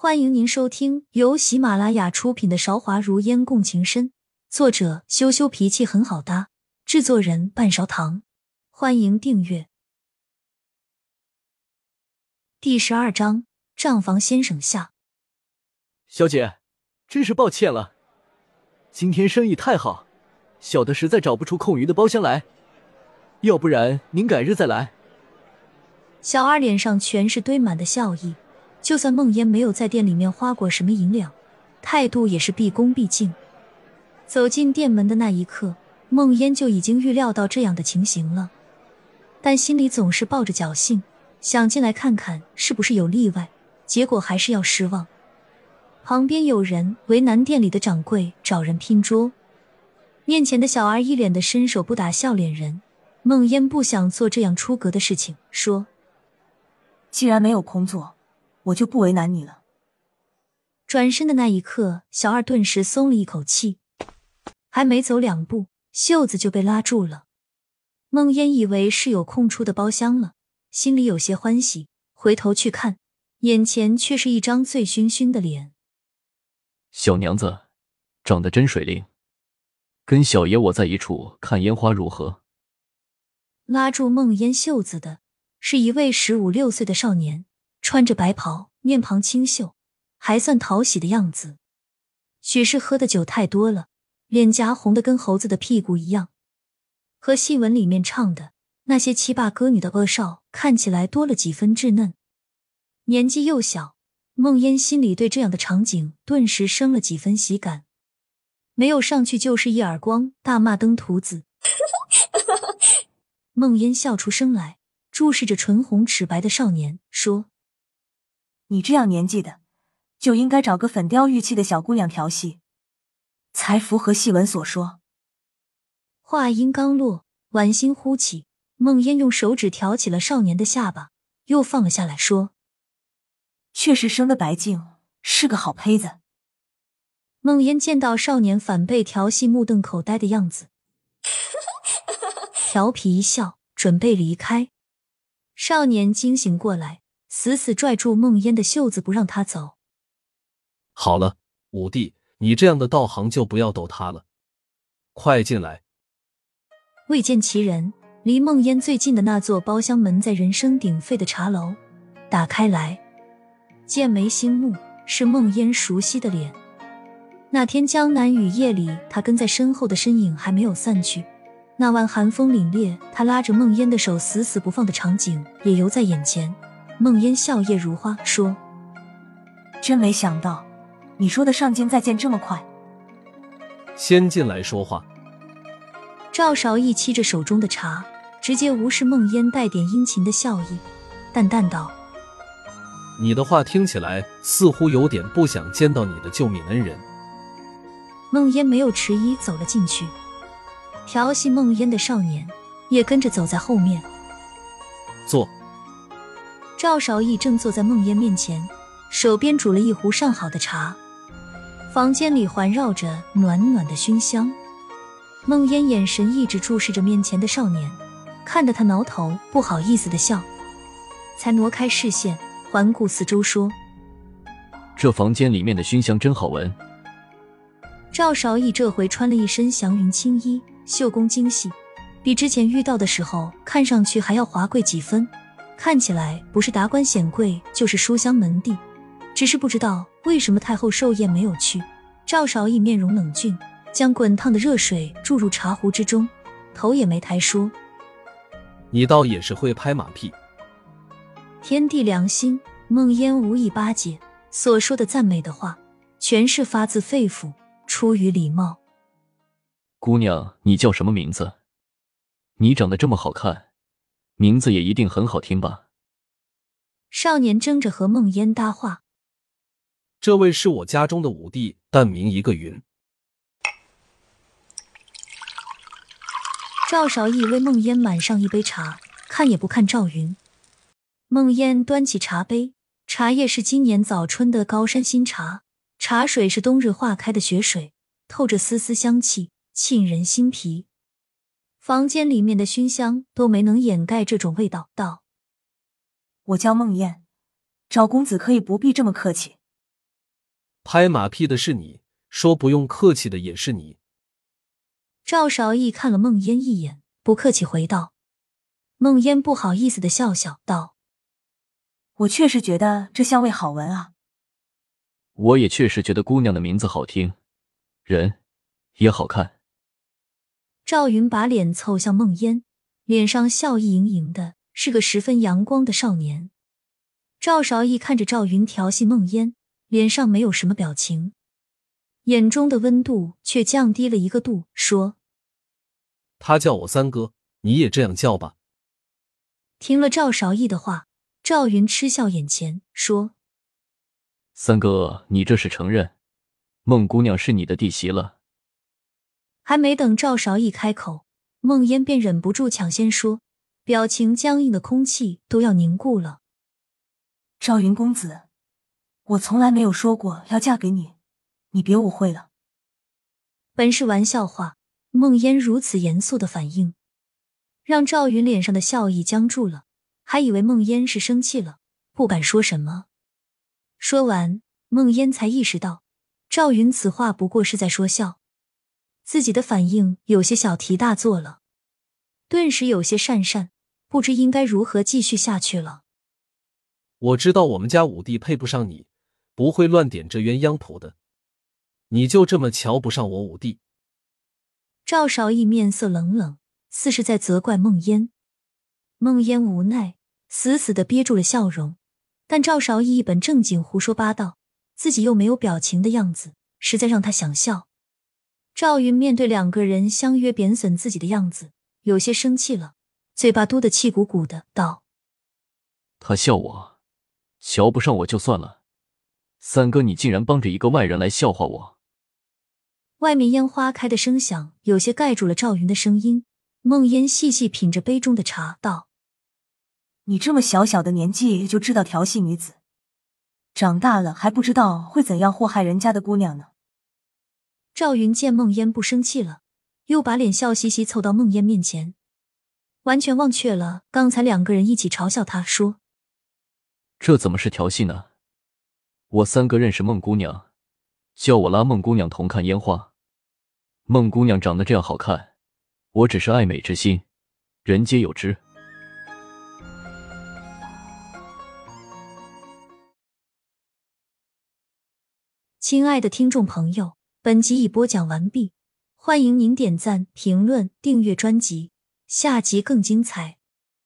欢迎您收听由喜马拉雅出品的《韶华如烟共情深》，作者羞羞脾气很好搭，制作人半勺糖。欢迎订阅。第十二章，账房先生下。小姐，真是抱歉了，今天生意太好，小的实在找不出空余的包厢来，要不然您改日再来。小二脸上全是堆满的笑意。就算孟烟没有在店里面花过什么银两，态度也是毕恭毕敬。走进店门的那一刻，孟烟就已经预料到这样的情形了，但心里总是抱着侥幸，想进来看看是不是有例外，结果还是要失望。旁边有人为难店里的掌柜找人拼桌，面前的小儿一脸的伸手不打笑脸人。孟烟不想做这样出格的事情，说：“既然没有空座。”我就不为难你了。转身的那一刻，小二顿时松了一口气，还没走两步，袖子就被拉住了。孟烟以为是有空出的包厢了，心里有些欢喜，回头去看，眼前却是一张醉醺醺的脸。小娘子，长得真水灵，跟小爷我在一处看烟花如何？拉住孟烟袖子的是一位十五六岁的少年。穿着白袍，面庞清秀，还算讨喜的样子。许是喝的酒太多了，脸颊红的跟猴子的屁股一样。和戏文里面唱的那些七霸歌女的恶少看起来多了几分稚嫩。年纪又小，梦烟心里对这样的场景顿时生了几分喜感。没有上去就是一耳光，大骂登徒子。梦烟笑出声来，注视着唇红齿白的少年，说。你这样年纪的，就应该找个粉雕玉砌的小姑娘调戏，才符合戏文所说。话音刚落，晚星忽起，梦烟用手指挑起了少年的下巴，又放了下来，说：“确实生的白净，是个好胚子。”梦烟见到少年反被调戏，目瞪口呆的样子，调皮一笑，准备离开。少年惊醒过来。死死拽住梦烟的袖子，不让他走。好了，五弟，你这样的道行就不要逗他了。快进来！未见其人，离梦烟最近的那座包厢门在人声鼎沸的茶楼打开来，剑眉星目，是梦烟熟悉的脸。那天江南雨夜里，他跟在身后的身影还没有散去。那晚寒风凛冽，他拉着梦烟的手死死不放的场景也犹在眼前。梦烟笑靥如花，说：“真没想到，你说的上剑再见这么快。”先进来说话。赵少义沏着手中的茶，直接无视梦烟带点殷勤的笑意，淡淡道：“你的话听起来似乎有点不想见到你的救命恩人。”梦烟没有迟疑，走了进去。调戏梦烟的少年也跟着走在后面。坐。赵少义正坐在梦烟面前，手边煮了一壶上好的茶。房间里环绕着暖暖的熏香。梦烟眼神一直注视着面前的少年，看得他挠头，不好意思的笑，才挪开视线，环顾四周说：“这房间里面的熏香真好闻。”赵少义这回穿了一身祥云青衣，绣工精细，比之前遇到的时候看上去还要华贵几分。看起来不是达官显贵，就是书香门第，只是不知道为什么太后寿宴没有去。赵少义面容冷峻，将滚烫的热水注入茶壶之中，头也没抬说：“你倒也是会拍马屁。”天地良心，梦烟无意巴结，所说的赞美的话，全是发自肺腑，出于礼貌。姑娘，你叫什么名字？你长得这么好看。名字也一定很好听吧？少年争着和梦烟搭话。这位是我家中的五弟，但名一个云。赵少义为梦烟满上一杯茶，看也不看赵云。梦烟端起茶杯，茶叶是今年早春的高山新茶，茶水是冬日化开的雪水，透着丝丝香气，沁人心脾。房间里面的熏香都没能掩盖这种味道。道：“我叫梦燕，赵公子可以不必这么客气。”拍马屁的是你，说不用客气的也是你。赵少义看了孟烟一眼，不客气回道。孟烟不好意思的笑笑道：“我确实觉得这香味好闻啊。”我也确实觉得姑娘的名字好听，人也好看。赵云把脸凑向孟烟，脸上笑意盈盈的，是个十分阳光的少年。赵韶义看着赵云调戏孟烟，脸上没有什么表情，眼中的温度却降低了一个度，说：“他叫我三哥，你也这样叫吧。”听了赵韶义的话，赵云嗤笑眼前，说。三哥，你这是承认孟姑娘是你的弟媳了？还没等赵韶一开口，孟烟便忍不住抢先说，表情僵硬的空气都要凝固了。赵云公子，我从来没有说过要嫁给你，你别误会了。本是玩笑话，孟烟如此严肃的反应，让赵云脸上的笑意僵住了，还以为孟烟是生气了，不敢说什么。说完，孟烟才意识到赵云此话不过是在说笑，自己的反应有些小题大做了，顿时有些讪讪，不知应该如何继续下去了。我知道我们家五弟配不上你，不会乱点这鸳鸯谱的，你就这么瞧不上我五弟？赵少义面色冷冷，似是在责怪孟烟。孟烟无奈，死死的憋住了笑容。但赵少义一本正经胡说八道，自己又没有表情的样子，实在让他想笑。赵云面对两个人相约贬损自己的样子，有些生气了，嘴巴嘟得气鼓鼓的，道：“他笑我，瞧不上我就算了，三哥你竟然帮着一个外人来笑话我。”外面烟花开的声响有些盖住了赵云的声音。孟烟细细品着杯中的茶，道。你这么小小的年纪就知道调戏女子，长大了还不知道会怎样祸害人家的姑娘呢？赵云见孟烟不生气了，又把脸笑嘻嘻凑到孟烟面前，完全忘却了刚才两个人一起嘲笑他，说：“这怎么是调戏呢？我三哥认识孟姑娘，叫我拉孟姑娘同看烟花。孟姑娘长得这样好看，我只是爱美之心，人皆有之。”亲爱的听众朋友，本集已播讲完毕，欢迎您点赞、评论、订阅专辑，下集更精彩。